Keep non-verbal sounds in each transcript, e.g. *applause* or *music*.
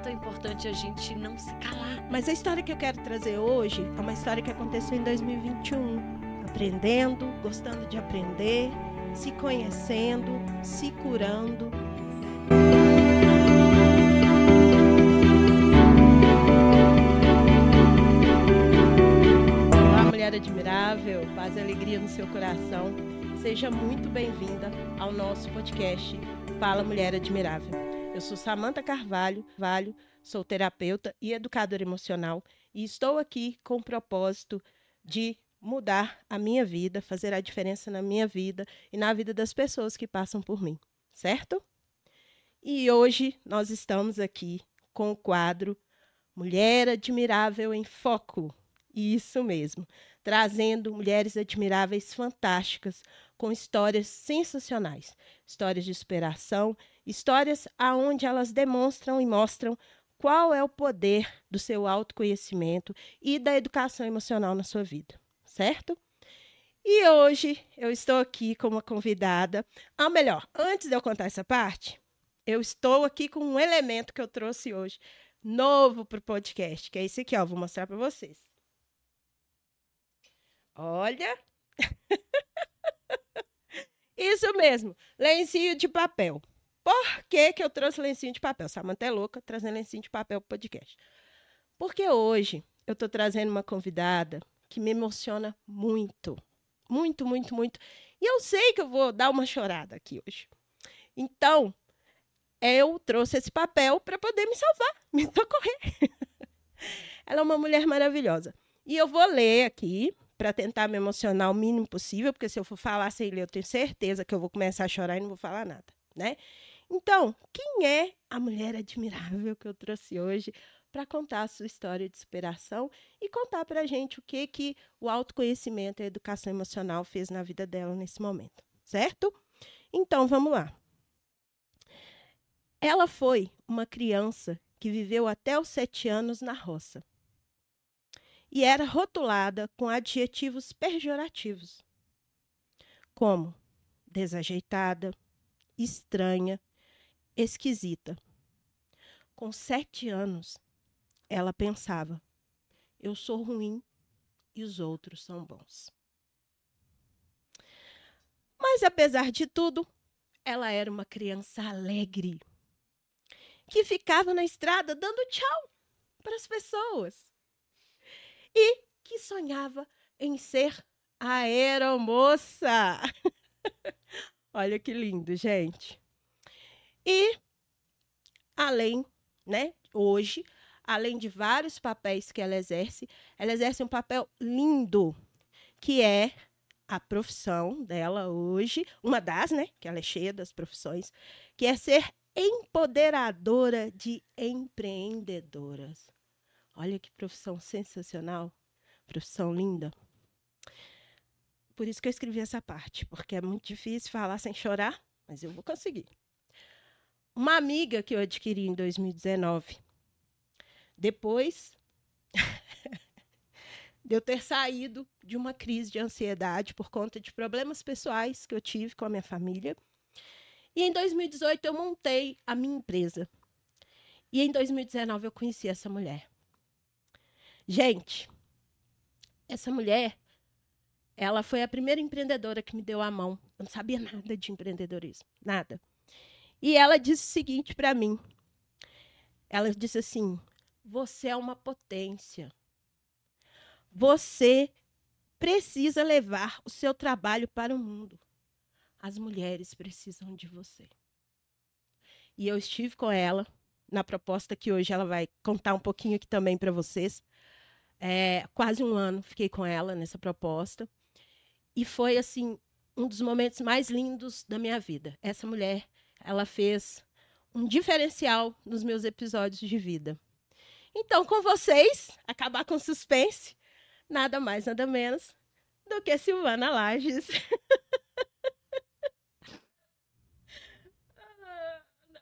é tão importante a gente não se calar. Mas a história que eu quero trazer hoje é uma história que aconteceu em 2021. Aprendendo, gostando de aprender, se conhecendo, se curando. Olá, mulher admirável, paz e alegria no seu coração. Seja muito bem-vinda ao nosso podcast Fala Mulher Admirável. Eu sou Samanta Carvalho, Valho, sou terapeuta e educadora emocional e estou aqui com o propósito de mudar a minha vida, fazer a diferença na minha vida e na vida das pessoas que passam por mim, certo? E hoje nós estamos aqui com o quadro Mulher Admirável em Foco. Isso mesmo, trazendo mulheres admiráveis fantásticas com histórias sensacionais, histórias de superação, histórias aonde elas demonstram e mostram qual é o poder do seu autoconhecimento e da educação emocional na sua vida certo? E hoje eu estou aqui com uma convidada. Ah, melhor, antes de eu contar essa parte, eu estou aqui com um elemento que eu trouxe hoje, novo para o podcast, que é esse aqui, ó. Vou mostrar para vocês. Olha! *laughs* Isso mesmo, lencinho de papel. Por que, que eu trouxe lencinho de papel? Samanta é louca trazendo lencinho de papel para o podcast. Porque hoje eu estou trazendo uma convidada que me emociona muito. Muito, muito, muito. E eu sei que eu vou dar uma chorada aqui hoje. Então, eu trouxe esse papel para poder me salvar, *laughs* me socorrer. Ela é uma mulher maravilhosa. E eu vou ler aqui para tentar me emocionar o mínimo possível, porque se eu for falar sem ler, eu tenho certeza que eu vou começar a chorar e não vou falar nada, né? Então, quem é a mulher admirável que eu trouxe hoje? para contar a sua história de superação e contar para a gente o que, que o autoconhecimento e a educação emocional fez na vida dela nesse momento, certo? Então, vamos lá. Ela foi uma criança que viveu até os sete anos na roça e era rotulada com adjetivos pejorativos, como desajeitada, estranha, esquisita. Com sete anos, ela pensava: eu sou ruim e os outros são bons. Mas apesar de tudo, ela era uma criança alegre que ficava na estrada dando tchau para as pessoas e que sonhava em ser aeromoça. *laughs* Olha que lindo, gente. E além, né, hoje além de vários papéis que ela exerce, ela exerce um papel lindo, que é a profissão dela hoje, uma das, né, que ela é cheia das profissões, que é ser empoderadora de empreendedoras. Olha que profissão sensacional, profissão linda. Por isso que eu escrevi essa parte, porque é muito difícil falar sem chorar, mas eu vou conseguir. Uma amiga que eu adquiri em 2019, depois *laughs* de eu ter saído de uma crise de ansiedade por conta de problemas pessoais que eu tive com a minha família. E em 2018 eu montei a minha empresa. E em 2019 eu conheci essa mulher. Gente, essa mulher, ela foi a primeira empreendedora que me deu a mão. Eu não sabia nada de empreendedorismo, nada. E ela disse o seguinte para mim. Ela disse assim: você é uma potência. Você precisa levar o seu trabalho para o mundo. As mulheres precisam de você. E eu estive com ela na proposta que hoje ela vai contar um pouquinho aqui também para vocês. É, quase um ano fiquei com ela nessa proposta. E foi, assim, um dos momentos mais lindos da minha vida. Essa mulher, ela fez um diferencial nos meus episódios de vida. Então, com vocês, acabar com suspense, nada mais, nada menos do que Silvana Lages. *laughs* ah, não.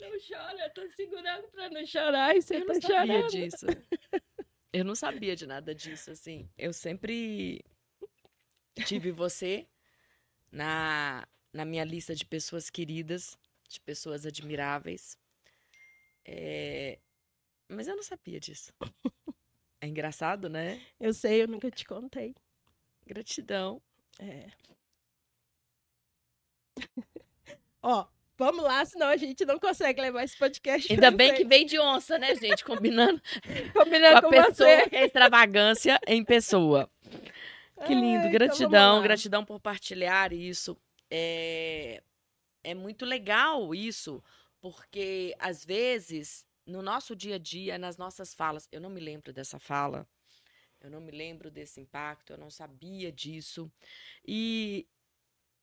*laughs* não chora, eu tô segurando pra não chorar e você eu tá não sabia chorando. disso. *laughs* Eu não sabia de nada disso, assim. Eu sempre tive você na, na minha lista de pessoas queridas, de pessoas admiráveis. É, Mas eu não sabia disso. É engraçado, né? Eu sei, eu nunca te contei. Gratidão. É. *laughs* Ó, vamos lá, senão a gente não consegue levar esse podcast. Ainda bem que frente. veio de onça, né, gente? Combinando *laughs* com combinando a com pessoa você. que é extravagância em pessoa. Que lindo, Ai, então gratidão, lá. gratidão por partilhar isso. É, é muito legal isso, porque às vezes, no nosso dia a dia, nas nossas falas, eu não me lembro dessa fala, eu não me lembro desse impacto, eu não sabia disso. E,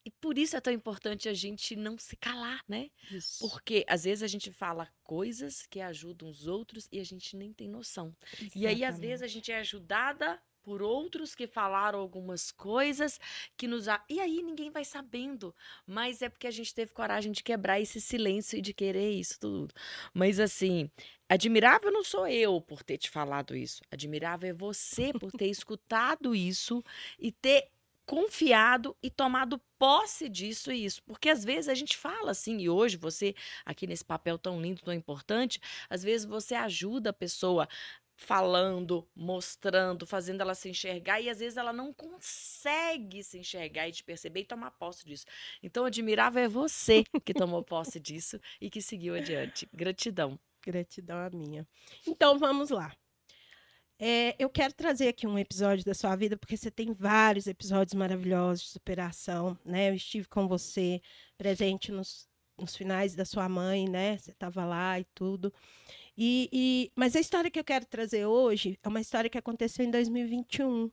e por isso é tão importante a gente não se calar, né? Isso. Porque às vezes a gente fala coisas que ajudam os outros e a gente nem tem noção. E aí, às vezes, a gente é ajudada por outros que falaram algumas coisas que nos. a- E aí ninguém vai sabendo. Mas é porque a gente teve coragem de quebrar esse silêncio e de querer isso tudo. Mas assim, admirável não sou eu por ter te falado isso. Admirável é você por ter *laughs* escutado isso e ter confiado e tomado posse disso e isso. Porque às vezes a gente fala assim, e hoje você, aqui nesse papel tão lindo, tão importante, às vezes você ajuda a pessoa falando, mostrando, fazendo ela se enxergar e às vezes ela não consegue se enxergar e te perceber e tomar posse disso. Então, admirável é você que tomou posse disso e que seguiu adiante. Gratidão. Gratidão a minha. Então vamos lá. É, eu quero trazer aqui um episódio da sua vida, porque você tem vários episódios maravilhosos de superação, né? Eu estive com você presente nos, nos finais da sua mãe, né? Você estava lá e tudo. E, e- mas a história que eu quero trazer hoje é uma história que aconteceu em 2021,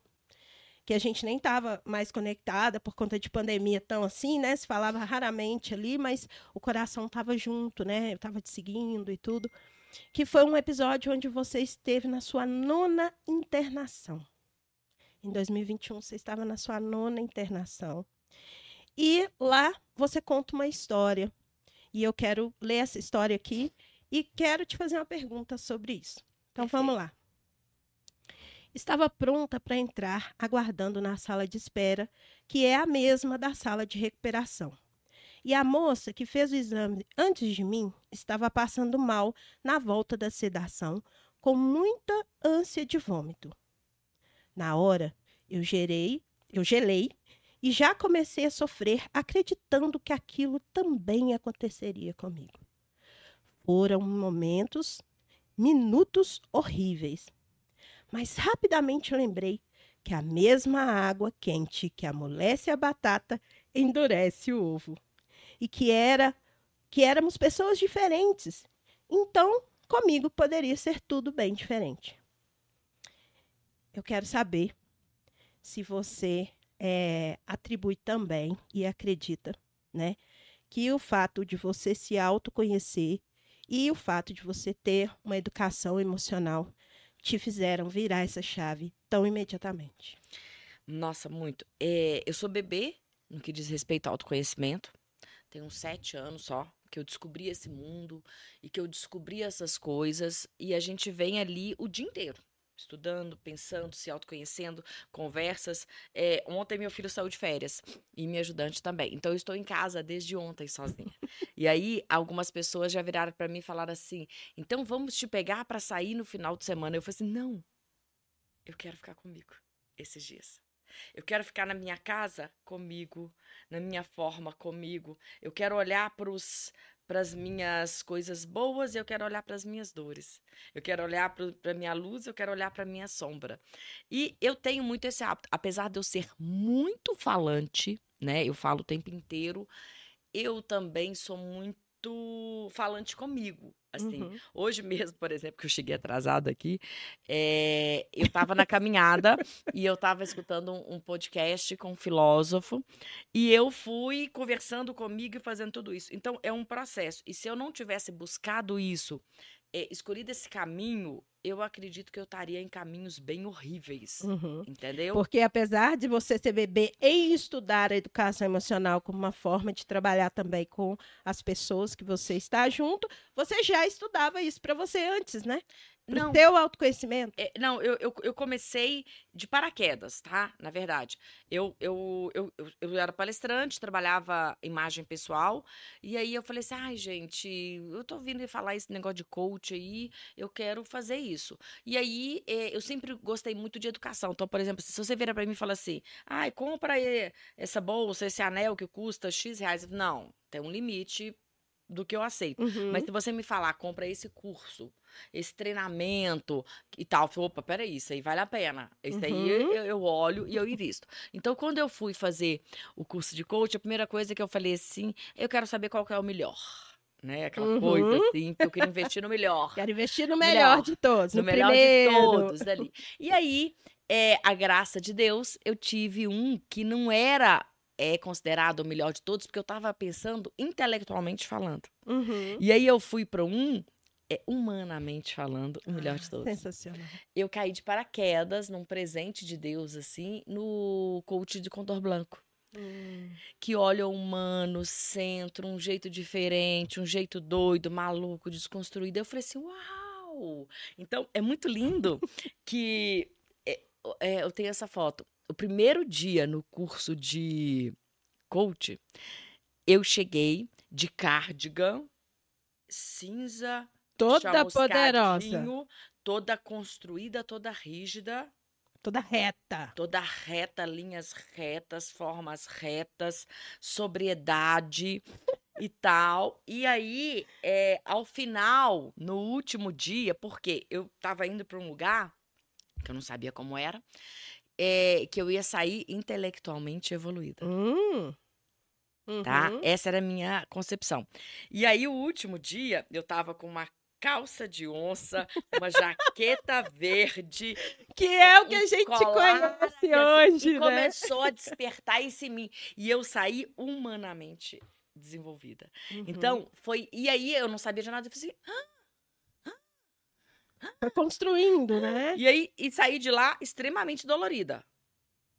que a gente nem estava mais conectada por conta de pandemia tão assim, né? Se falava raramente ali, mas o coração estava junto, né? Eu estava te seguindo e tudo. Que foi um episódio onde você esteve na sua nona internação. Em 2021, você estava na sua nona internação. E lá você conta uma história. E eu quero ler essa história aqui e quero te fazer uma pergunta sobre isso. Então vamos lá. Estava pronta para entrar, aguardando na sala de espera, que é a mesma da sala de recuperação. E a moça que fez o exame antes de mim estava passando mal na volta da sedação, com muita ânsia de vômito. Na hora, eu gerei, eu gelei e já comecei a sofrer, acreditando que aquilo também aconteceria comigo. Foram momentos, minutos horríveis. Mas rapidamente lembrei que a mesma água quente que amolece a batata endurece o ovo. E que era que éramos pessoas diferentes. Então, comigo poderia ser tudo bem diferente. Eu quero saber se você eh, atribui também e acredita, né, que o fato de você se autoconhecer e o fato de você ter uma educação emocional te fizeram virar essa chave tão imediatamente. Nossa, muito. É, eu sou bebê no que diz respeito ao autoconhecimento. Tenho uns sete anos só que eu descobri esse mundo e que eu descobri essas coisas. E a gente vem ali o dia inteiro. Estudando, pensando, se autoconhecendo, conversas. É, ontem meu filho saiu de férias e minha ajudante também. Então eu estou em casa desde ontem sozinha. E aí algumas pessoas já viraram para mim e falaram assim: então vamos te pegar para sair no final de semana. Eu falei assim: não, eu quero ficar comigo esses dias. Eu quero ficar na minha casa comigo, na minha forma comigo. Eu quero olhar para as minhas coisas boas e eu quero olhar para as minhas dores. Eu quero olhar para a minha luz, eu quero olhar para a minha sombra. E eu tenho muito esse hábito. Apesar de eu ser muito falante, né? Eu falo o tempo inteiro. Eu também sou muito falante comigo. Assim, Uhum. Hoje mesmo, por exemplo, que eu cheguei atrasada aqui, é, eu estava na caminhada e eu estava escutando um, um podcast com um filósofo e eu fui conversando comigo e fazendo tudo isso. Então, é um processo. E se eu não tivesse buscado isso, é, escolhido esse caminho, eu acredito que eu estaria em caminhos bem horríveis. Uhum. Entendeu? Porque apesar de você ser bebê e estudar a educação emocional como uma forma de trabalhar também com as pessoas que você está junto, você já estudava isso para você antes, né? Pro Não. teu autoconhecimento? É, não, eu, eu, eu comecei de paraquedas, tá? Na verdade. Eu, eu, eu, eu, era palestrante, trabalhava imagem pessoal. E aí eu falei assim: ai, gente, eu tô ouvindo falar esse negócio de coach aí, eu quero fazer isso. E aí eh, eu sempre gostei muito de educação. Então, por exemplo, se você virar pra mim e falar assim: ai, compra aí essa bolsa, esse anel que custa X reais. Não, tem um limite do que eu aceito. Uhum. Mas se você me falar, compra esse curso, esse treinamento e tal, eu falo, opa, peraí, isso aí vale a pena. Isso aí Uhum. eu, eu olho e eu invisto. Então, quando eu fui fazer o curso de coach, a primeira coisa que eu falei assim, eu quero saber qual que é o melhor. Né? Aquela Uhum. coisa assim, porque eu queria investir no melhor. Quero investir no melhor, Melhor. de todos. No No, melhor primeiro. de todos dali. E aí, é, a graça de Deus, eu tive um que não era é, considerado o melhor de todos, porque eu tava pensando intelectualmente falando. Uhum. E aí eu fui para um, é, humanamente falando, o melhor de Ah, todos. Sensacional. Eu caí de paraquedas num presente de Deus, assim, no coach de Condor Blanco. Hum. Que olha o humano, centro, um jeito diferente, um jeito doido, maluco, desconstruído. Eu falei assim, uau! Então, é muito lindo *laughs* que é, é, eu tenho essa foto. O primeiro dia no curso de coach, eu cheguei de cardigan, cinza, Toda poderosa. toda construída, toda rígida, Toda reta. toda reta, linhas retas, formas retas, sobriedade e tal. E aí, é, ao final, no último dia, porque eu tava indo para um lugar que eu não sabia como era, é, que eu ia sair intelectualmente evoluída. Hum. Tá? Uhum. Essa era a minha concepção. E aí, o último dia, eu tava com uma calça de onça, uma jaqueta *laughs* verde, Que é o que a gente colar, conhece assim, hoje, e né? começou a despertar isso em mim. E eu saí humanamente desenvolvida. Uhum. Então, foi. E aí eu não sabia de nada. Eu falei assim, Foi construindo, né? e aí e saí de lá extremamente dolorida.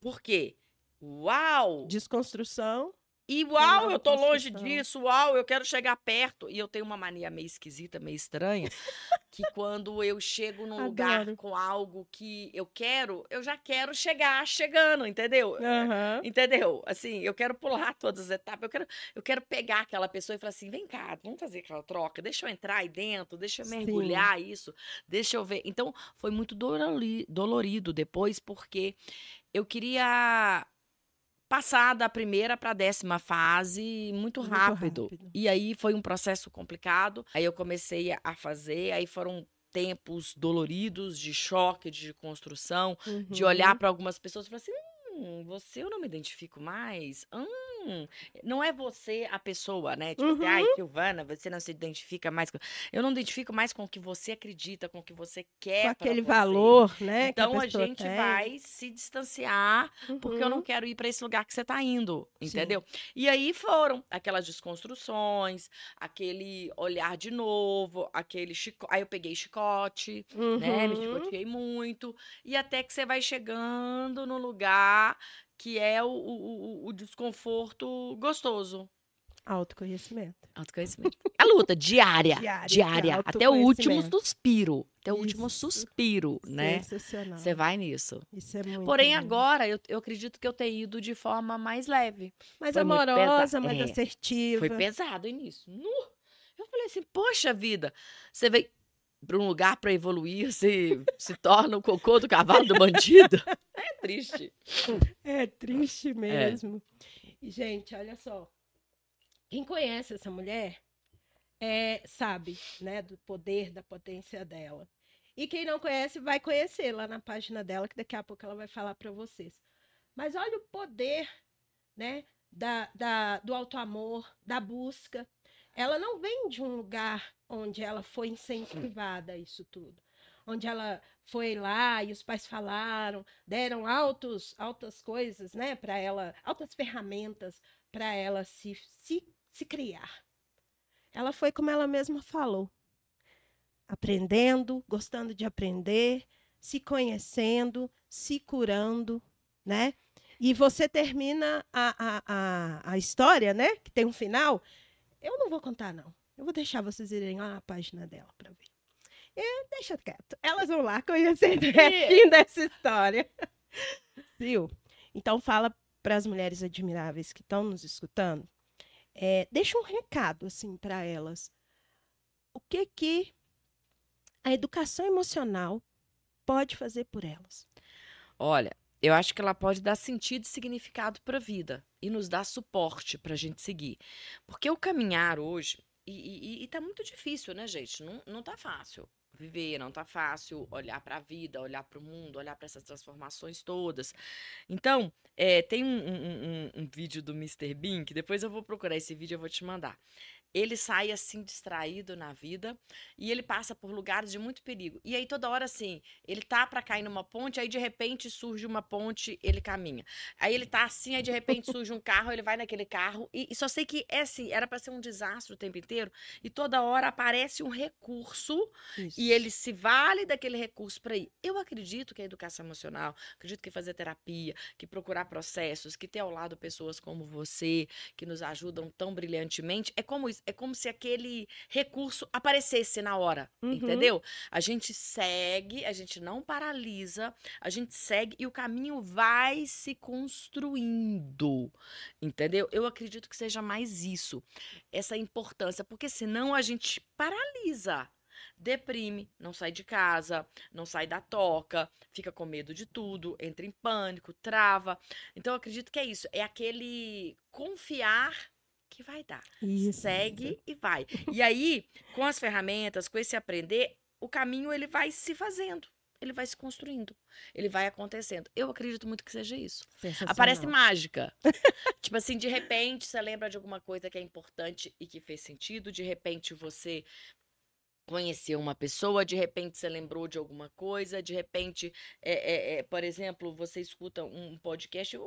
Por quê? Uau! Desconstrução. E uau, eu tô longe disso, uau, eu quero chegar perto. E eu tenho uma mania meio esquisita, meio estranha, que quando eu chego num lugar Adoro. com algo que eu quero, eu já quero chegar chegando, entendeu? Aham. Entendeu? Assim, eu quero pular *laughs* todas as etapas, eu quero, eu quero pegar aquela pessoa e falar assim: vem cá, vamos fazer aquela troca, deixa eu entrar aí dentro, deixa eu Sim. mergulhar isso, deixa eu ver. Então, foi muito dolori- dolorido depois, porque eu queria passar da primeira para a décima fase muito Muito rápido. rápido. E aí foi um processo complicado. Aí eu comecei a- fazer, aí foram tempos doloridos de choque, de construção de Uhum. olhar para algumas pessoas e falar assim: hum, você eu não me identifico mais. Hum, não é você a pessoa, né? Tipo assim, Uhum. ai, Silvana, você não se identifica mais. com-" Eu não identifico mais com o que você acredita, com o que você quer. Com aquele você. valor, né? Então a, pessoa gente tem. vai se distanciar porque eu não Uhum. quero ir para esse lugar que você tá indo, Sim. entendeu? E aí foram aquelas desconstruções, aquele olhar de novo, aquele chicote. Aí eu peguei chicote, né? Me Uhum. chicoteei muito. E até que você vai chegando no lugar que é o, o, o- desconforto gostoso. Autoconhecimento. Autoconhecimento. A luta diária. Diária, Diária. Até o último suspiro. Até o último Isso. suspiro, né? Sensacional. Você vai nisso. Isso é muito Porém, bom. agora eu, eu acredito que eu tenho ido de forma mais leve. Mais foi amorosa, mais é, assertiva. Foi pesado o início. Eu falei assim, poxa vida, você veio para um lugar para evoluir, você se torna o cocô do cavalo do bandido. *laughs* É triste. É triste mesmo. E, gente, olha só. Quem conhece essa mulher é, sabe, né, do poder, da potência dela. E quem não conhece vai conhecer lá na página dela, que daqui a pouco ela vai falar para vocês. Mas olha o poder, né, da, da, do alto amor, da busca. Ela não vem de um lugar onde ela foi incentivada a isso tudo. Onde ela foi lá e os pais falaram, deram altos, altas coisas, né, para ela, altas ferramentas para ela se, se, se criar. Ela foi como ela mesma falou, aprendendo, gostando de aprender, se conhecendo, se curando, né? E você termina a, a, a, a história, né? Que tem um final. Eu não vou contar, não. Eu vou deixar vocês irem lá na página dela para ver. E deixa quieto. Elas vão lá conhecer o restinho dessa história. Sil, então fala para as mulheres admiráveis que estão nos escutando, é, deixa um recado assim para elas. O que que a educação emocional pode fazer por elas? Olha, eu acho que ela pode dar sentido e significado para a vida e nos dar suporte para a gente seguir. Porque o caminhar hoje, e, e, e tá muito difícil, né, gente? Não, não tá fácil viver, não tá fácil olhar para a vida, olhar para o mundo, olhar para essas transformações todas. Então, é, tem um, um, um, um, vídeo do Mr. Bean, que depois eu vou procurar esse vídeo, eu vou te mandar ele sai assim distraído na vida e ele passa por lugares de muito perigo. E aí toda hora assim, ele tá para cair numa ponte, aí de repente surge uma ponte, ele caminha. Aí ele tá assim, aí de repente surge um carro, ele vai naquele carro e, e só sei que é assim, era para ser um desastre o tempo inteiro e toda hora aparece um recurso Isso. e ele se vale daquele recurso para ir. Eu acredito que a educação emocional, acredito que fazer terapia, que procurar processos, que ter ao lado pessoas como você que nos ajudam tão brilhantemente, é como isso é como se aquele recurso aparecesse na hora, uhum. entendeu? A gente segue, a gente não paralisa, a gente segue e o caminho vai se construindo, entendeu? Eu acredito que seja mais isso, essa importância, porque senão a gente paralisa deprime, não sai de casa, não sai da toca, fica com medo de tudo, entra em pânico, trava. Então eu acredito que é isso, é aquele confiar que vai dar. Isso. Segue e vai. E aí, com as ferramentas, com esse aprender, o caminho ele vai se fazendo. Ele vai se construindo, ele vai acontecendo. Eu acredito muito que seja isso. Aparece mágica. *laughs* tipo assim, de repente você lembra de alguma coisa que é importante e que fez sentido, de repente você conheceu uma pessoa, de repente você lembrou de alguma coisa, de repente, é, é, é, por exemplo, você escuta um podcast,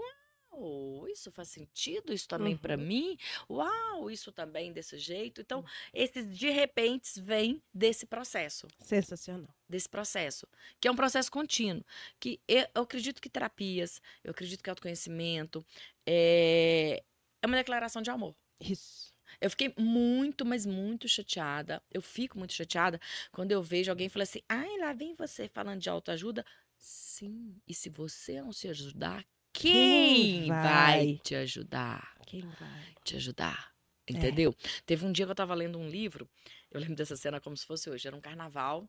Uau, isso faz sentido, isso também uhum. para mim. Uau, isso também desse jeito. Então, hum. esses de repente vêm desse processo. Sensacional. Desse processo, que é um processo contínuo. Que eu, eu acredito que terapias, eu acredito que autoconhecimento é, é uma declaração de amor. Isso. Eu fiquei muito, mas muito chateada. Eu fico muito chateada quando eu vejo alguém falar assim: ai, lá vem você falando de autoajuda. Sim, e se você não se ajudar, quem, vai? vai? te ajudar? Quem vai te ajudar? É. Entendeu? É. Teve um dia que eu estava lendo um livro, eu lembro dessa cena como se fosse hoje, era um carnaval,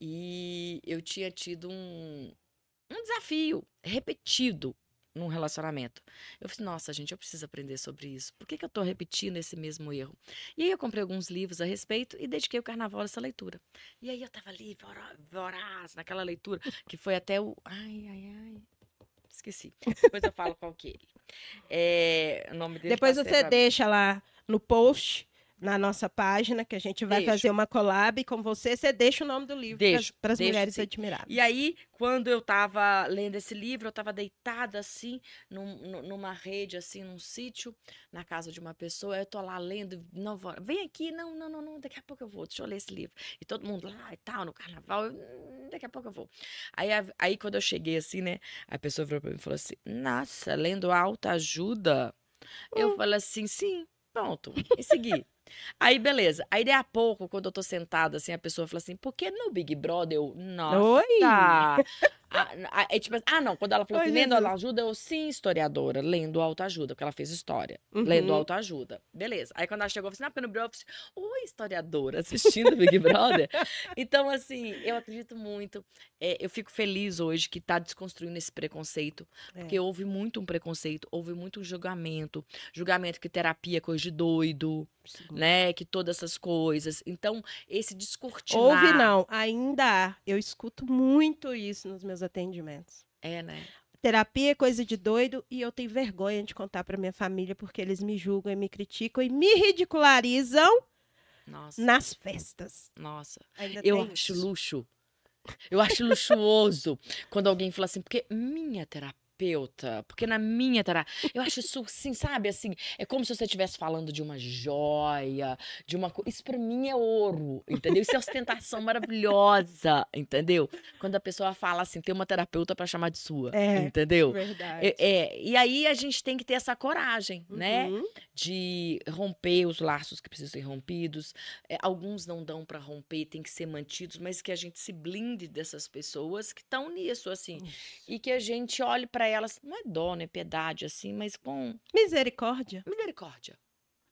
e eu tinha tido um, um desafio repetido num relacionamento. Eu falei, nossa, gente, eu preciso aprender sobre isso. Por que, que eu estou repetindo esse mesmo erro? E aí eu comprei alguns livros a respeito e dediquei o carnaval a essa leitura. E aí eu estava ali, voraz, naquela leitura, que foi até o. Ai, ai, ai esqueci. Depois eu falo qual que é ele. É, o nome dele Depois tá você deixa lá no post na nossa página, que a gente vai fazer uma collab com você. Você deixa o nome do livro para as mulheres sim. admiráveis. E aí, quando eu estava lendo esse livro, eu estava deitada assim, num, numa rede, assim, num sítio, na casa de uma pessoa. Eu tô lá lendo, não vou, vem aqui, não, não, não, não, daqui a pouco eu vou, deixa eu ler esse livro. E todo mundo lá e tal, no carnaval, eu, hum, daqui a pouco eu vou. Aí, aí quando eu cheguei assim, né, a pessoa virou para mim e falou assim: Nossa, lendo alta ajuda. Eu hum. falei assim, sim, pronto, e segui. Aí, beleza. Aí, daí a pouco, quando eu tô sentada, assim, a pessoa fala assim, por que no Big Brother eu... Nossa! Oi! Ah, é tipo, ah, não, quando ela falou assim, lendo autoajuda, eu sim, historiadora, lendo autoajuda, porque ela fez história, uhum. lendo autoajuda. Beleza. Aí quando ela chegou, eu falei assim, ah, porque no Big Brother, oi, historiadora, assistindo Big *laughs* Brother. então, assim, eu acredito muito, é, eu fico feliz hoje que tá desconstruindo esse preconceito, porque é. houve muito um preconceito, houve muito um julgamento, julgamento que terapia é coisa de doido, Sim. né, que todas essas coisas. Então, esse descortinar... Houve não, ainda há. Eu escuto muito isso nos meus meus atendimentos. É, né? Terapia é coisa de doido e eu tenho vergonha de contar para minha família porque eles me julgam e me criticam e me ridicularizam Nossa. nas festas. Nossa. Ainda eu acho isso. luxo. Eu acho luxuoso *laughs* quando alguém fala assim, porque minha terapia terapeuta, porque na minha terapia, eu acho isso assim, sabe, assim, é como se você estivesse falando de uma joia, de uma coisa, isso para mim é ouro, entendeu? Isso é ostentação maravilhosa, entendeu? Quando a pessoa fala assim, tem uma terapeuta para chamar de sua, é, entendeu? Verdade. É, é, e aí a gente tem que ter essa coragem, né, uhum. Né? de romper os laços que precisam ser rompidos. É, alguns não dão para romper, tem que ser mantidos, mas que a gente se blinde dessas pessoas que estão nisso, assim. E que a gente olhe para elas, não é dó, não é piedade, assim, mas com. Misericórdia. Misericórdia.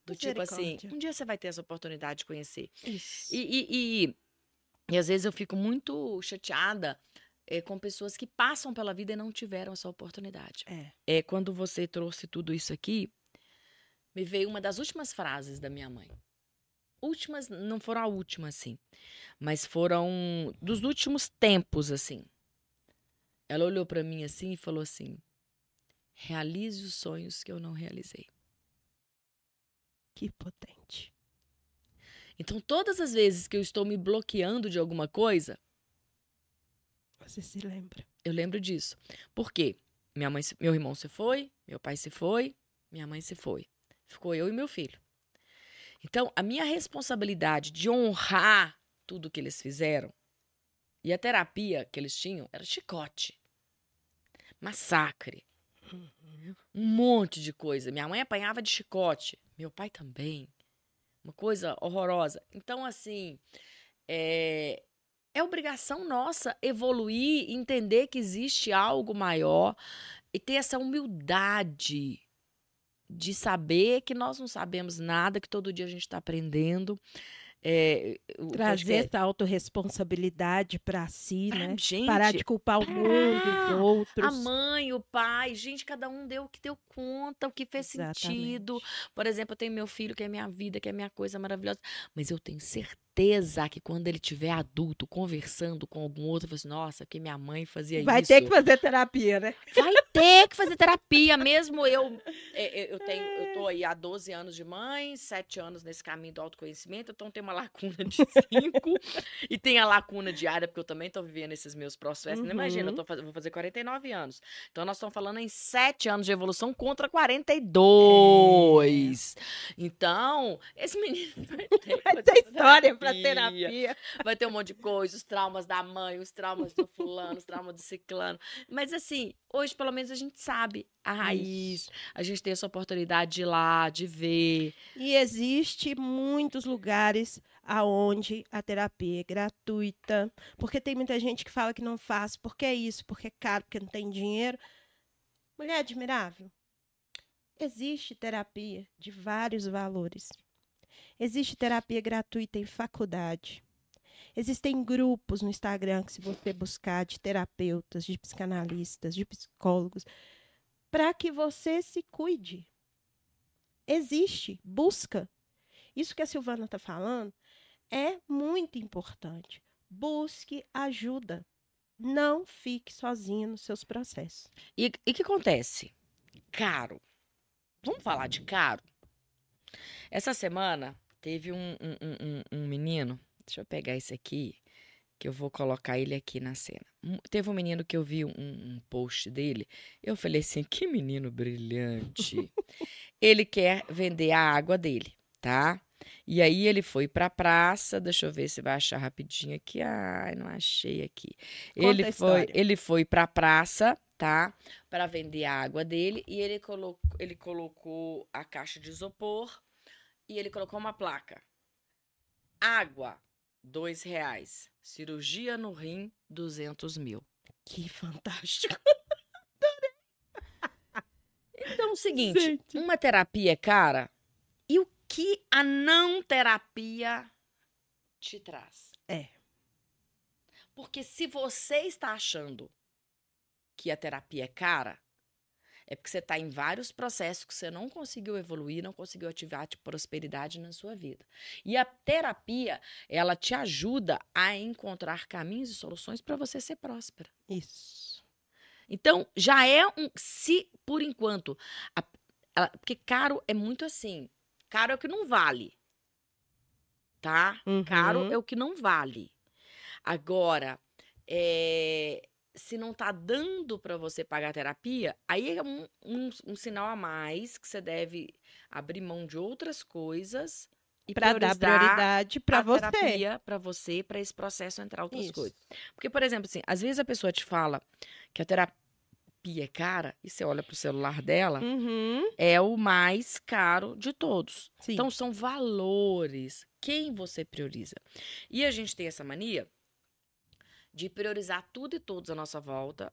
Do tipo assim, um dia você vai ter essa oportunidade de conhecer. Isso. E, e, e, e às vezes eu fico muito chateada é, com pessoas que passam pela vida e não tiveram essa oportunidade. É. É quando você trouxe tudo isso aqui, me veio uma das últimas frases da minha mãe. Últimas, não foram a última, assim, mas foram dos últimos tempos, assim. Ela olhou para mim assim e falou assim: realize os sonhos que eu não realizei. Que potente. Então, todas as vezes que eu estou me bloqueando de alguma coisa, você se lembra? Eu lembro disso. Por quê? Minha mãe, meu irmão se foi, meu pai se foi, minha mãe se foi. Ficou eu e meu filho. Então, a minha responsabilidade de honrar tudo que eles fizeram e a terapia que eles tinham era chicote, massacre, um monte de coisa. Minha mãe apanhava de chicote, meu pai também. Uma coisa horrorosa. Então, assim, é, é obrigação nossa evoluir, entender que existe algo maior e ter essa humildade de saber que nós não sabemos nada, que todo dia a gente está aprendendo. É, Trazer essa autorresponsabilidade para si, ah, né? Gente, Parar de culpar o mundo, os outros. A mãe, o pai, gente, cada um deu o que deu conta, o que fez Exatamente. sentido. Por exemplo, eu tenho meu filho, que é minha vida, que é minha coisa maravilhosa, mas eu tenho certeza certeza que quando ele tiver adulto, conversando com algum outro, assim, nossa, que minha mãe fazia vai isso. Vai ter que fazer terapia, né? Vai ter que fazer terapia, mesmo eu. É, é, eu tenho, eu tô aí há 12 anos de mãe, 7 anos nesse caminho do autoconhecimento, então tem uma lacuna de *laughs* 5 e tem a lacuna diária, porque eu também tô vivendo esses meus processos. Uhum. Imagina, eu tô, vou fazer 49 anos. Então nós estamos falando em 7 anos de evolução contra 42. É. Então, esse menino *laughs* vai ter, vai ter história para terapia. Vai ter um monte de coisa, os traumas da mãe, os traumas do fulano, os traumas do ciclano. Mas assim, hoje pelo menos a gente sabe a raiz, a gente tem essa oportunidade de ir lá, de ver. E existe muitos lugares aonde a terapia é gratuita, porque tem muita gente que fala que não faz, porque é isso, porque é caro, porque não tem dinheiro. Mulher admirável. Existe terapia de vários valores. Existe terapia gratuita em faculdade. Existem grupos no Instagram que, se você buscar, de terapeutas, de psicanalistas, de psicólogos, para que você se cuide. Existe, busca. Isso que a Silvana está falando é muito importante. Busque ajuda. Não fique sozinha nos seus processos. E o que acontece? Caro. Vamos falar de caro? Essa semana Teve um, um, um, um menino, deixa eu pegar esse aqui, que eu vou colocar ele aqui na cena. Teve um menino que eu vi um, um post dele, eu falei assim, que menino brilhante. *laughs* ele quer vender a água dele, tá? E aí ele foi pra praça, deixa eu ver se vai achar rapidinho aqui. Ai, não achei aqui. Conta ele foi, ele foi pra praça, tá? Para vender a água dele e ele colocou, ele colocou a caixa de isopor e ele colocou uma placa. Água, dois reais. Cirurgia no rim, duzentos mil. Que fantástico. *laughs* então, é o seguinte, Gente. uma terapia é cara e o que a não terapia te traz? É. Porque se você está achando que a terapia é cara, é porque você está em vários processos que você não conseguiu evoluir, não conseguiu ativar de prosperidade na sua vida. E a terapia, ela te ajuda a encontrar caminhos e soluções para você ser próspera. Isso. Então, já é um. Se, por enquanto. A, a, porque caro é muito assim. Caro é o que não vale. Tá? Uhum. Caro é o que não vale. Agora, é, se não tá dando para você pagar a terapia, aí é um, um, um, sinal a mais que você deve abrir mão de outras coisas e para dar prioridade para você, para você, para esse processo entrar outras Isso. coisas. Porque, por exemplo, assim, às vezes a pessoa te fala que a terapia terapia é cara, e você olha pro celular dela, Uhum. é o mais caro de todos. Sim. Então, são valores. Quem você prioriza? E a gente tem essa mania de priorizar tudo e todos à nossa volta,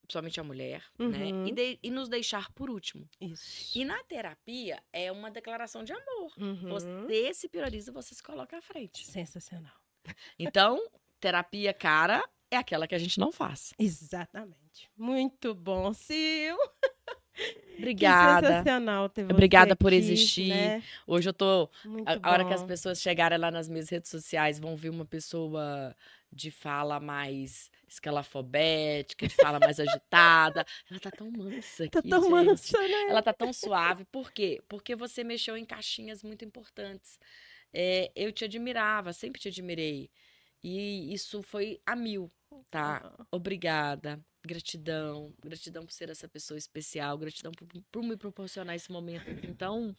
principalmente a mulher, né? Uhum. E, de- e nos deixar por último. Isso. E na terapia é uma declaração de amor. Uhum. Você se prioriza, você se coloca à frente. Sensacional. Então, terapia cara é aquela que a gente não faz. Exatamente. Muito bom, Sil. *laughs* Que Obrigada. sensacional ter você Obrigada por aqui, existir. né? Hoje eu tô Muito A, a hora que as pessoas chegarem lá nas minhas redes sociais vão ver uma pessoa de fala mais escalafobética, de fala mais agitada. Ela tá tão mansa aqui, Tá tão gente. mansa, né? Ela tá tão suave. Por quê? Porque você mexeu em caixinhas muito importantes. É, eu te admirava, sempre te admirei. E isso foi a mil, tá? Ah, Obrigada. Gratidão. Gratidão por ser essa pessoa especial. Gratidão por, por me proporcionar esse momento. Então,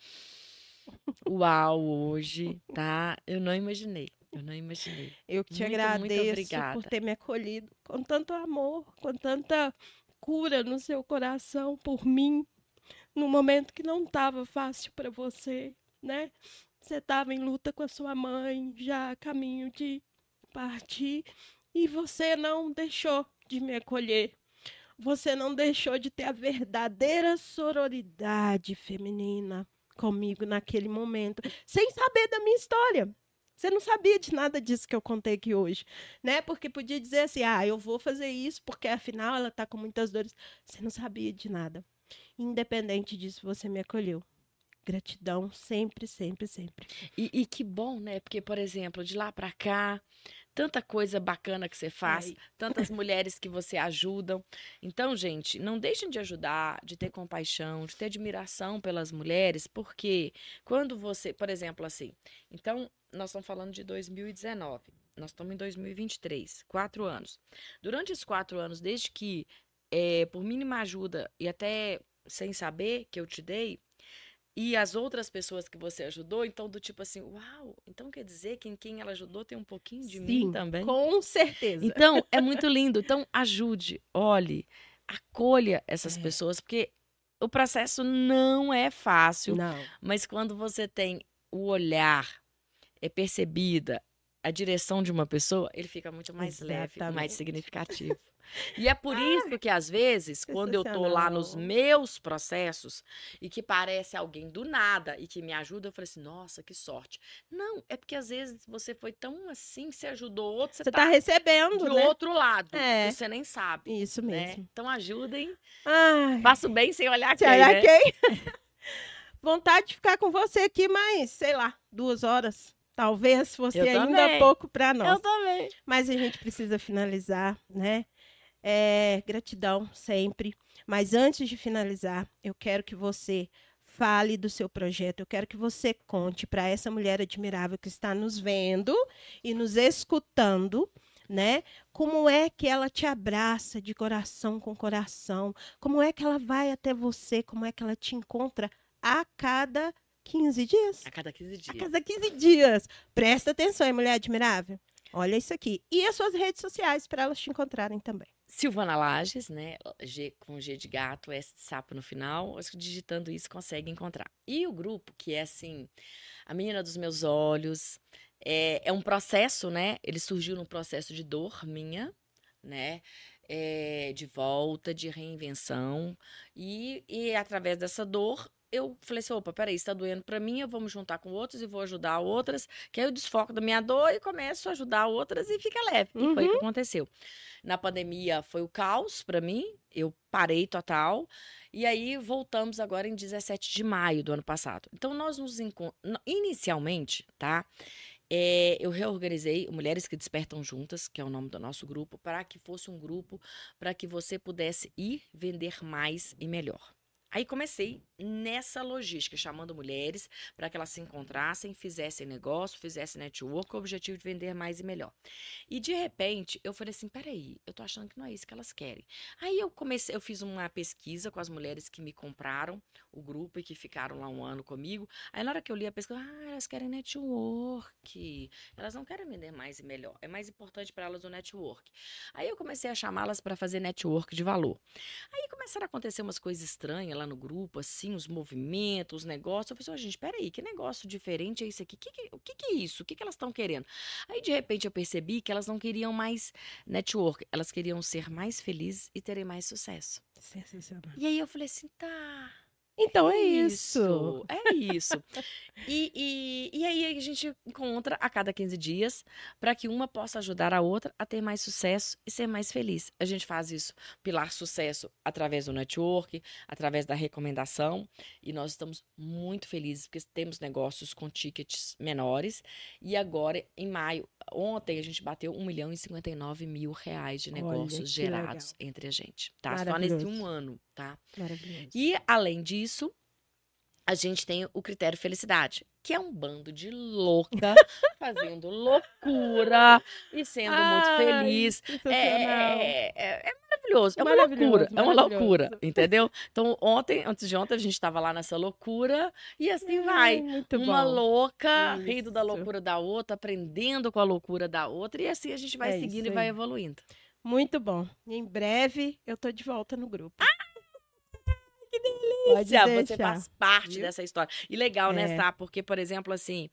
uau, hoje, tá? Eu não imaginei. Eu não imaginei. Eu que te Muito, muito agradeço obrigada. por ter me acolhido com tanto amor, com tanta cura no seu coração por mim, num momento que não estava fácil para você, né? Você estava em luta com a sua mãe, já a caminho de partir, e você não deixou de me acolher. Você não deixou de ter a verdadeira sororidade feminina comigo naquele momento, sem saber da minha história. Você não sabia de nada disso que eu contei aqui hoje, né? Porque podia dizer assim: "Ah, eu vou fazer isso porque afinal ela tá com muitas dores". Você não sabia de nada. Independente disso, você me acolheu. Gratidão sempre, sempre, sempre. E, e que bom, né? Porque, por exemplo, de lá pra cá, tanta coisa bacana que você faz, Ai. tantas *laughs* mulheres que você ajudam. Então, gente, não deixem de ajudar, de ter compaixão, de ter admiração pelas mulheres, porque quando você, por exemplo, assim, então, nós estamos falando de 2019, nós estamos em 2023, quatro anos. Durante esses quatro anos, desde que, eh, por mínima ajuda e até sem saber que eu te dei, e as outras pessoas que você ajudou, então do tipo assim, uau, então quer dizer que em quem ela ajudou tem um pouquinho de mim também? com certeza. Então, é muito lindo. Então, ajude, olhe, acolha essas É. pessoas, porque o processo não é fácil, Não. mas quando você tem o olhar, é percebida a direção de uma pessoa, ele fica muito mais leve, mais Exatamente. significativo. E é por isso que, às vezes, quando eu tô lá nos meus processos e que parece alguém do nada e que me ajuda, eu falo assim, nossa, que sorte. Não, é porque às vezes você foi tão assim, você ajudou outro, você, Você tá recebendo, do né? outro lado, É. você nem sabe. Isso Né? mesmo. Então ajudem. Ai, Faço bem sem olhar se quem, olhar né? quem? *laughs* Vontade de ficar com você aqui mais, sei lá, duas horas. Talvez Eu ainda pouco para nós. Eu também. Mas a gente precisa finalizar, né? É, gratidão sempre. Mas antes de finalizar, eu quero que você fale do seu projeto. Eu quero que você conte para essa mulher admirável que está nos vendo e nos escutando, né? Como é que ela te abraça de coração com coração? Como é que ela vai até você? Como é que ela te encontra a cada 15 dias? A cada 15 A dias. cada 15 dias. Presta atenção, hein, mulher admirável. Olha isso aqui. E as suas redes sociais para elas te encontrarem também. Silvana Lages, né? G, com G de gato, S de sapo no final. Acho que digitando isso consegue encontrar. E o grupo, que é assim, a menina dos meus olhos, é, é um processo, né? Ele surgiu num processo de dor minha, né? É, de volta, de reinvenção. E, e através dessa dor, eu falei assim: opa, peraí, está doendo para mim, eu vou me juntar com outros e vou ajudar outras. Que aí eu desfoco da minha dor e começo a ajudar outras e fica leve. E foi o que aconteceu. Na pandemia foi o caos para mim, eu parei total. E aí voltamos agora em 17 de maio do ano passado. Então nós nos encontramos. Inicialmente, tá? É, eu reorganizei Mulheres que Despertam Juntas, que é o nome do nosso grupo, para que fosse um grupo para que você pudesse ir vender mais e melhor. Aí comecei nessa logística, chamando mulheres para que elas se encontrassem, fizessem negócio, fizessem network, com o objetivo de vender mais e melhor. E de repente, eu falei assim: peraí, eu tô achando que não é isso que elas querem. Aí eu comecei, eu fiz uma pesquisa com as mulheres que me compraram o grupo e que ficaram lá um ano comigo. Aí na hora que eu li a pesquisa, ah, elas querem network. Elas não querem vender mais e melhor. É mais importante para elas o network. Aí eu comecei a chamá-las para fazer network de valor. Aí começaram a acontecer umas coisas estranhas lá no grupo, assim, os movimentos, os negócios. Eu falei assim, oh, gente, peraí, que negócio diferente é esse aqui? Que que, o que, que é isso? O que, que elas estão querendo? Aí, de repente, eu percebi que elas não queriam mais network, elas queriam ser mais felizes e terem mais sucesso. Sensacional. E aí eu falei assim, tá. Então é isso. É isso. *laughs* e, e, e aí a gente encontra a cada 15 dias para que uma possa ajudar a outra a ter mais sucesso e ser mais feliz. A gente faz isso, pilar sucesso, através do network, através da recomendação. E nós estamos muito felizes porque temos negócios com tickets menores. E agora, em maio, ontem a gente bateu 1 milhão e 59 mil reais de negócios gerados legal. entre a gente. Tá? Só nesse um ano, tá? Maravilhoso. E além disso, a gente tem o critério felicidade, que é um bando de louca *laughs* fazendo loucura e sendo Ai, muito feliz. É, é, é, é, maravilhoso, é uma loucura, é uma loucura, entendeu? Então, ontem, antes de ontem, a gente estava lá nessa loucura e assim vai. uma bom. louca, isso. rindo da loucura da outra, aprendendo com a loucura da outra, e assim a gente vai é seguindo e vai evoluindo. Muito bom. Em breve eu tô de volta no grupo. Ah! Delícia! Você faz parte Viu? dessa história. E legal, né, é. né, Sá? Porque, por exemplo, assim,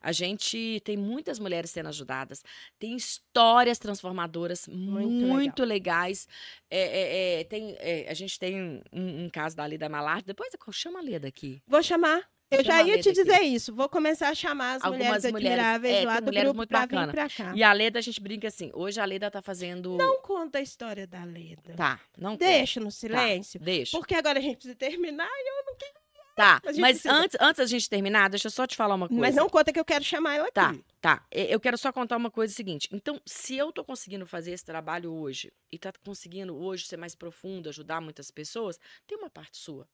a gente tem muitas mulheres sendo ajudadas, tem histórias transformadoras muito, muito legais. É, é, é tem, é, a gente tem um, um, caso da Leda Malar. Depois chama a Leda aqui. Vou chamar. Eu já ia te dizer aqui. isso. Vou começar a chamar as Algumas mulheres admiráveis é, lá do grupo muito pra bacana. vir pra cá. E a Leda, a gente brinca assim. Hoje a Leda tá fazendo... Não conta a história da Leda. Tá, não Deixa conta. no silêncio. Tá, deixa. Porque agora a gente precisa terminar e eu não quero... Tá, mas antes, antes da gente terminar, deixa eu só te falar uma coisa. Mas não conta que eu quero chamar ela tá, aqui. Tá, tá. Eu quero só contar uma coisa seguinte. Então, se eu tô conseguindo fazer esse trabalho hoje e tá conseguindo hoje ser mais profundo, ajudar muitas pessoas, tem uma parte sua.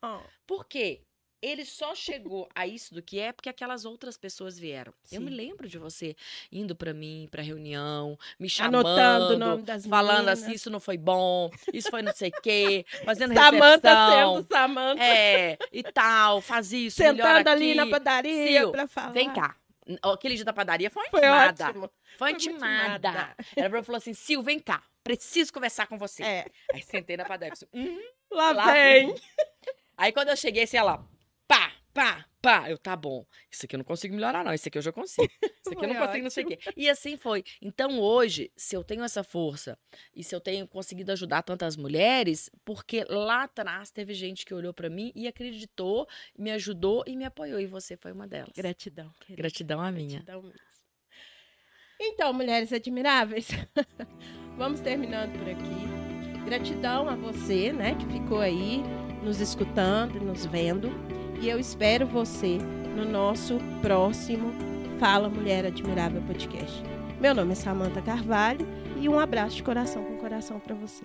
Oh. Por quê? Ele só chegou a isso do que é porque aquelas outras pessoas vieram. Sim. Eu me lembro de você indo para mim, para reunião, me chamando, anotando o nome das falando meninas. assim, isso não foi bom, isso foi não sei o quê, fazendo Samanta recepção. sendo Samanta. É, e tal, faz isso, Sentando ali na padaria para falar. Vem cá. Aquele dia da padaria foi foi intimada. Ótimo. Foi intimada. Foi Ela falou assim, Sil, vem cá, preciso conversar com você. É. Aí sentei na padaria, falei, hum, lá, lá vem. vem. Aí quando eu cheguei, assim, ela, pá, pá, pá. Eu, tá bom. Isso aqui eu não consigo melhorar, não. Isso aqui eu já consigo. *laughs* Isso aqui eu não consigo, não sei o quê. E assim foi. Então, hoje, se eu tenho essa força e se eu tenho conseguido ajudar tantas mulheres, porque lá atrás teve gente que olhou para mim e acreditou, me ajudou e me apoiou. E você foi uma delas. Gratidão. Querida. Gratidão a minha. Gratidão mesmo. Então, mulheres admiráveis, *laughs* vamos terminando por aqui. Gratidão a você, né, que ficou aí nos escutando, nos vendo. E eu espero você no nosso próximo Fala Mulher Admirável podcast. Meu nome é Samanta Carvalho e um abraço de coração com coração para você.